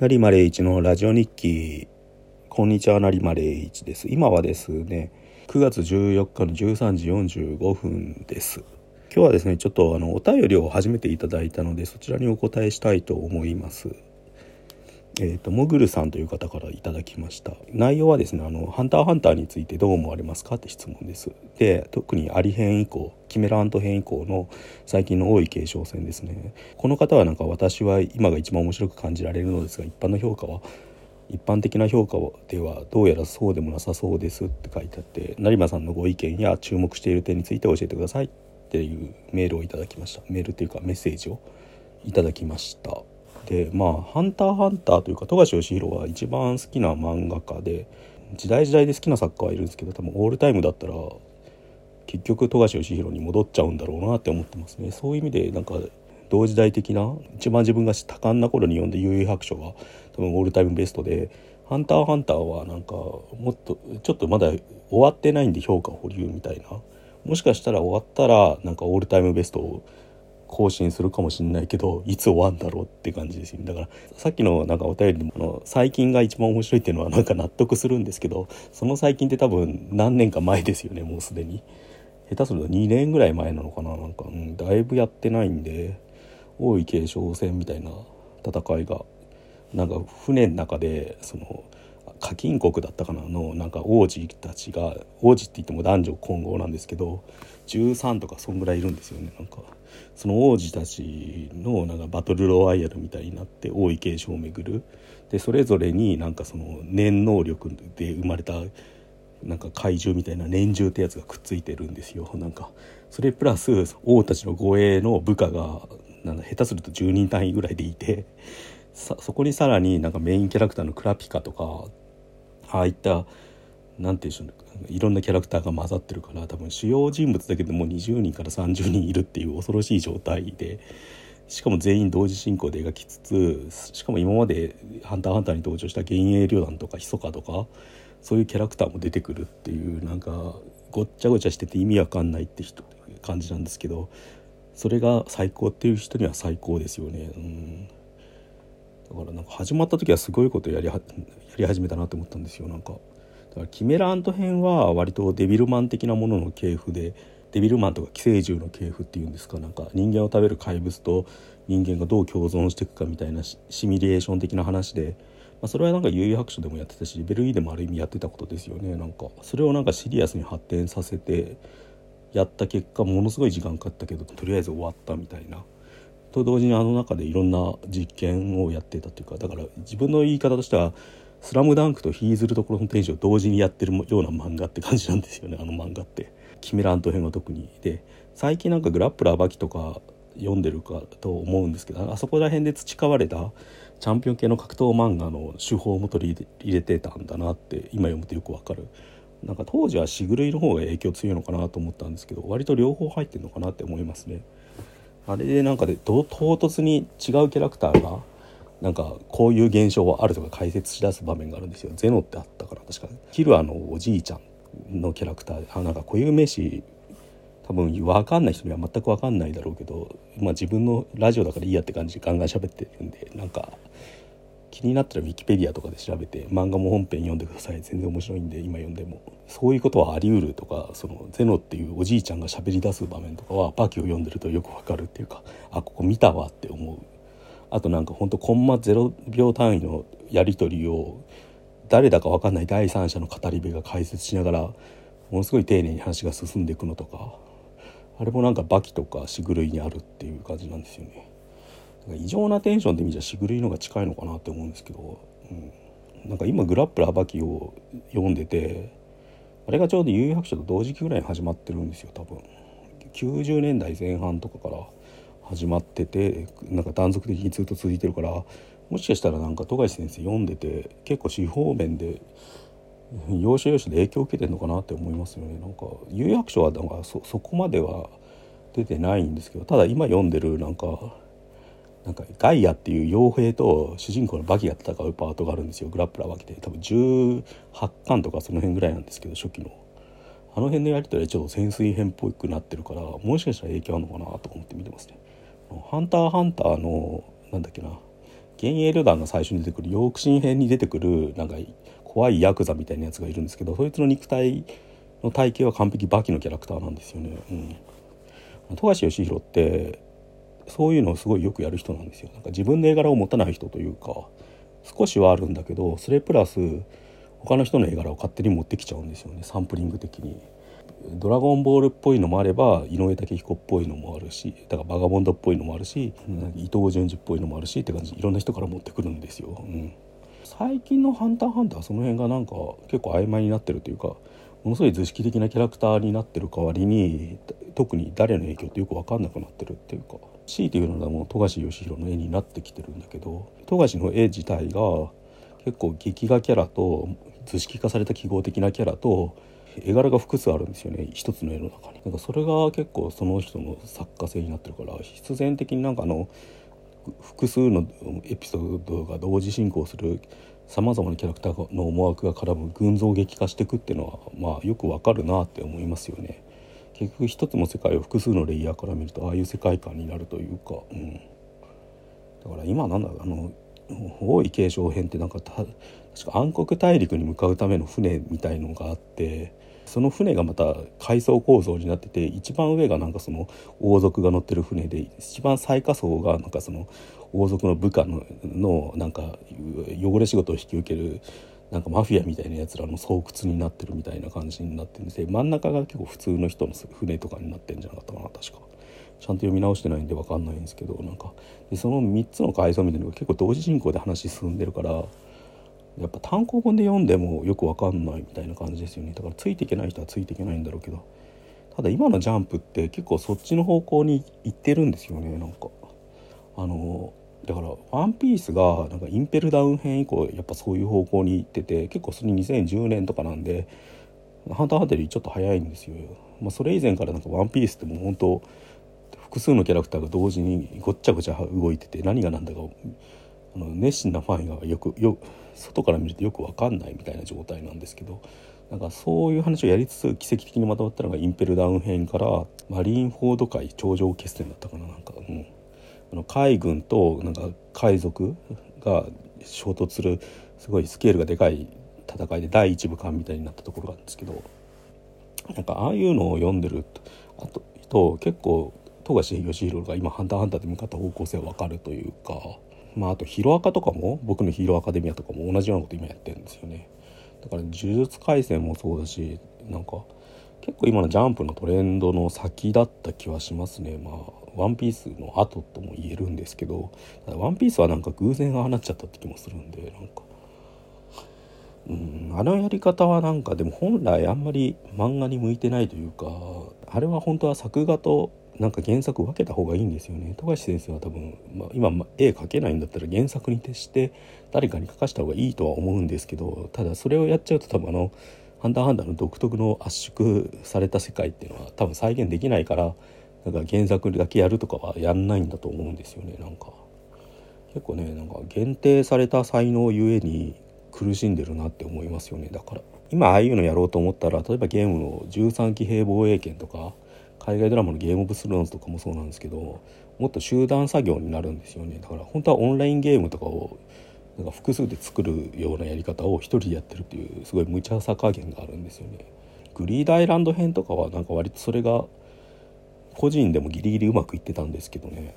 成マレイチのラジオ日記。こんにちは成マレイチです。今はですね9月14日の13時45分です。今日はですねちょっとあのお便りを初めていただいたのでそちらにお答えしたいと思います。えーと、モグルさんという方からいただきました。内容はですねあの「ハンターハンター」についてどう思われますかって質問です。で特にアリ編以降キメラアント編以降の最近の多い継承戦ですね。この方はなんか私は今が一番面白く感じられるのですが一般の評価は一般的な評価ではどうやらそうでもなさそうですって書いてあって成馬さんのご意見や注目している点について教えてくださいっていうメールをいただきました。メールっていうかメッセージをいただきました。でまあ「ハンターハンター」というか富樫義弘は一番好きな漫画家で時代時代で好きな作家はいるんですけど多分オールタイムだったら結局富樫義弘に戻っちゃうんだろうなって思ってますね。そういう意味でなんか同時代的な一番自分が多感な頃に読んで悠々白書が多分オールタイムベストで「ハンターハンター」はなんかもっとちょっとまだ終わってないんで評価保留みたいな。もしかしたら終わったらなんかオールタイムベストを更新するかもしれないけどいつ終わんだろうって感じですよ。だからさっきのなんかお便りでもあの最近が一番面白いっていうのはなんか納得するんですけどその最近って多分何年か前ですよねもうすでに。下手すると2年ぐらい前なのかななんか、うん、だいぶやってないんで王位継承戦みたいな戦いがなんか船の中でその課金国だったかな？のなんか王子たちが王子って言っても男女混合なんですけど13とかそんぐらいいるんですよね。なんかその王子たちのなんかバトルロワイヤルみたいになって王位継承をめぐる。でそれぞれになんかその念能力で生まれたなんか怪獣みたいな年獣ってやつがくっついてるんですよ。なんかそれプラス王たちの護衛の部下がなん下手すると10人単位ぐらいでいてそこにさらになんかメインキャラクターのクラピカとかああいった何て言うんでしょういろんなキャラクターが混ざってるから多分主要人物だけでも20人から30人いるっていう恐ろしい状態でしかも全員同時進行で描きつつしかも今まで「ハンターハンター」に登場した幻影旅団とか密かとかそういうキャラクターも出てくるっていうなんかごっちゃごちゃしてて意味わかんないって人感じなんですけどそれが最高っていう人には最高ですよね。うんだからなんか始まった時はすごいことやりやり始めたなと思ったんですよなんかだからキメラアント編は割とデビルマン的なものの系譜でデビルマンとか寄生獣の系譜っていうんですかなんか人間を食べる怪物と人間がどう共存していくかみたいなシミュレーション的な話で、まあ、それはなんか悠々白書でもやってたしベルギーでもある意味やってたことですよねなんかそれをなんかシリアスに発展させてやった結果ものすごい時間かかったけどとりあえず終わったみたいな。と同時にあの中でいろんな実験をやってたというかだから自分の言い方としては「スラムダンクと「ヒーズルところの天使」を同時にやってるような漫画って感じなんですよねあの漫画って。キメラント編は特にで最近なんかグラップラーバキとか読んでるかと思うんですけどあそこら辺で培われたチャンピオン系の格闘漫画の手法も取り入れてたんだなって今読むとよくわかるなんか当時はしぐるいの方が影響強いのかなと思ったんですけど割と両方入ってるのかなって思いますね。あれでなんかで唐突に違うキャラクターがなんかこういう現象はあるとか解説しだす場面があるんですよ。ゼノってあったから確かキルアのおじいちゃんのキャラクターであなんか固有名詞多分分かんない人には全く分かんないだろうけど、まあ、自分のラジオだからいいやって感じでガンガン喋ってるんでなんか気になったらウィキペディアとかで調べて漫画も本編読んでください。全然面白いんで今読んでも。そういうことはあり得るとかそのゼノっていうおじいちゃんが喋り出す場面とかはバキを読んでるとよくわかるっていうかあここ見たわって思う。あとなんかほんとコンマ0秒単位のやり取りを誰だか分かんない第三者の語り部が解説しながらものすごい丁寧に話が進んでいくのとかあれもなんかバキとかしぐるいにあるっていう感じなんですよね。異常なテンションって意味じゃしぐるいのが近いのかなって思うんですけど、うん、なんか今グラップラーバキを読んでてあれがちょうど有白書と同時期ぐらいに始まってるんですよ多分。90年代前半とかから始まっててなんか断続的にずっと続いてるからもしかしたらなんか富樫先生読んでて結構司法面で要所要所で影響を受けてるのかなって思いますよね。なんか有白書はなんかそそこまでは出てないんですけどただ今読んでるなんかなんかガイアっていう傭兵と主人公のバキが戦うパートがあるんですよ。グラップラーバキで。多分18巻とかその辺ぐらいなんですけど初期の。あの辺のやり取りはちょっと潜水編っぽくなってるからもしかしたら影響あるのかなと思って見てますね。ハンターハンターのなんだっけな。幻影旅団が最初に出てくるヨークシン編に出てくるなんか怖いヤクザみたいなやつがいるんですけどそいつの肉体の体型は完璧バキのキャラクターなんですよね。うん、富樫義弘ってそういうのをすごいよくやる人なんですよ。なんか自分で絵柄を持たない人というか少しはあるんだけどそれプラス他の人の絵柄を勝手に持ってきちゃうんですよねサンプリング的に。ドラゴンボールっぽいのもあれば井上武彦っぽいのもあるしだからバガボンドっぽいのもあるし伊藤潤二っぽいのもあるしって感じいろんな人から持ってくるんですよ。うん最近の「ハンターハンター」その辺がなんか結構曖昧になってるというかものすごい図式的なキャラクターになってる代わりに特に誰の影響ってよく分かんなくなってるっていうか強いて言うのはもう富樫義弘の絵になってきてるんだけど富樫の絵自体が結構劇画キャラと図式化された記号的なキャラと絵柄が複数あるんですよね一つの絵の中に。なんかそれが結構その人の作家性になってるから必然的になんかあの複数のエピソードが同時進行するさまざまなキャラクターの思惑が絡む群像劇化していくっていうのはまあよくわかるなって思いますよね。結局一つの世界を複数のレイヤーから見るとああいう世界観になるというか、うん、だから今なんだあの王位継承編ってなんか確か暗黒大陸に向かうための船みたいのがあってその船がまた階層構造になってて一番上がなんかその王族が乗ってる船で一番最下層がなんかその王族の部下ののなんか汚れ仕事を引き受けるなんかマフィアみたいなやつらの巣窟になってるみたいな感じになってるんです。真ん中が結構普通の人の船とかになってんじゃなかったかな確か。ちゃんと読み直してないんで分かんないんですけどなんか。でその3つの階層みたいなのが結構同時進行で話進んでるからやっぱ単行本で読んでもよくわかんないみたいな感じですよね。だからついていけない人はついていけないんだろうけど。ただ今のジャンプって結構そっちの方向に行ってるんですよねなんか。あのだから「ワンピースがなんかインペルダウン編以降やっぱそういう方向に行ってて結構それ2010年とかなんで「ハンターハンター」よりちょっと早いんですよ、まあ、それ以前からなんか「ワンピースってもう本当複数のキャラクターが同時にごっちゃごちゃ動いてて何が何だかあの熱心なファンがよくよ外から見るとよく分かんないみたいな状態なんですけどなんかそういう話をやりつつ奇跡的にまとまったのがインペルダウン編からマリーンフォード海頂上決戦だったかななんか、う。ん、海軍となんか海賊が衝突するすごいスケールがでかい戦いで第一部艦みたいになったところがあるんですけどなんかああいうのを読んでるあとと結構富樫義弘が今「ハンターハンター」で向かった方向性は分かるというか。まあ、あとヒロアカとかも僕のヒーローアカデミアとかも同じようなこと今やってるんですよねだから呪術廻戦もそうだしなんか結構今のジャンプのトレンドの先だった気はしますね。まあワンピースの後とも言えるんですけどただワンピースはなんか偶然が放っちゃったって気もするんでなんか。うんあのやり方はなんかでも本来あんまり漫画に向いてないというかあれは本当は作画となんか原作分けた方がいいんですよね。富樫先生は多分、まあ、今絵描けないんだったら原作に徹して誰かに描かした方がいいとは思うんですけどただそれをやっちゃうと多分あの「ハンターハンター」の独特の圧縮された世界っていうのは多分再現できないからなんか原作だけやるとかはやんないんだと思うんですよね。なんか結構ねなんか限定された才能ゆえに苦しんでるなって思いますよね。だから今ああいうのやろうと思ったら例えばゲームの13騎兵防衛権とか海外ドラマのゲームオブスローンズとかもそうなんですけどもっと集団作業になるんですよね。だから本当はオンラインゲームとかをなんか複数で作るようなやり方を一人でやってるっていうすごい無茶さ加減があるんですよね。グリードアイランド編とかはなんか割とそれが個人でもギリギリうまくいってたんですけどね、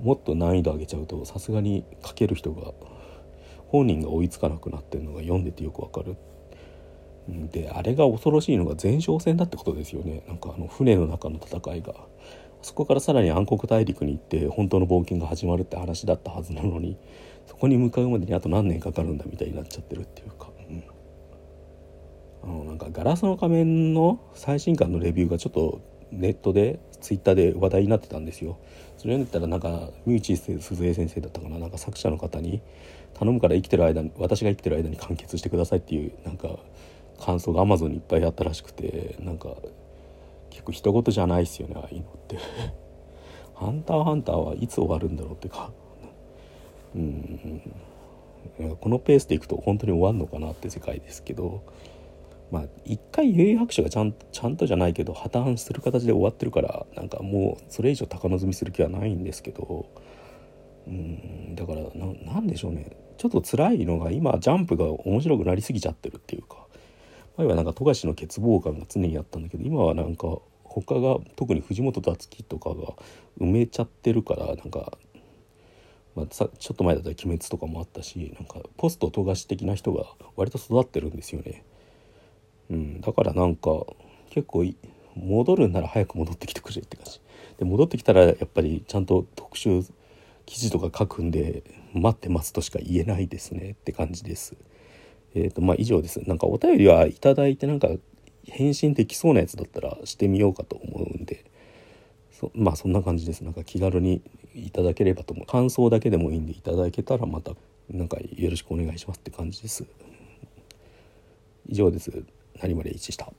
うん、もっと難易度上げちゃうとさすがに書ける人が本人が追いつかなくなってるのが読んでてよくわかる。であれが恐ろしいのが前哨戦だってことですよね。なんかあの船の中の戦いが。そこからさらに暗黒大陸に行って本当の冒険が始まるって話だったはずなのにそこに向かうまでにあと何年かかるんだみたいになっちゃってるっていうか、うん、あのなんか「ガラスの仮面」の最新刊のレビューがちょっとネットでツイッターで話題になってたんですよ。それ読んでたらなんか三内鈴江先生だったかな？なんか作者の方に頼むから生きてる間私が生きてる間に完結してくださいっていうなんか感想がアマゾンにいっぱいあったらしくてなんか結構人事じゃないっすよねああいうのって。ハンターハンターはいつ終わるんだろうってか。うんこのペースでいくと本当に終わるのかなって世界ですけど。まあ一回有白書がちゃんちゃんとじゃないけど破綻する形で終わってるからなんかもうそれ以上高望みする気はないんですけど。うんだからなんでしょうね。ちょっと辛いのが今ジャンプが面白くなりすぎちゃってるっていうか。前はなんか富樫の欠乏感が常にあったんだけど今はなんか他が特に藤本達樹とかが埋めちゃってるからなんか、まあ、さちょっと前だったら「鬼滅」とかもあったしなんかポスト富樫的な人が割と育ってるんですよね。うん、だからなんか結構戻るんなら早く戻ってきてくれって感じで戻ってきたらやっぱりちゃんと特集記事とか書くんで待ってますとしか言えないですねって感じです。えっ、ー、とまあ以上です。なんかお便りはいただいてなんか返信できそうなやつだったらしてみようかと思うんで。そまあそんな感じです。なんか気軽にいただければと思う。感想だけでもいいんでいただけたらまたなんかよろしくお願いしますって感じです。以上です。成丸一でした？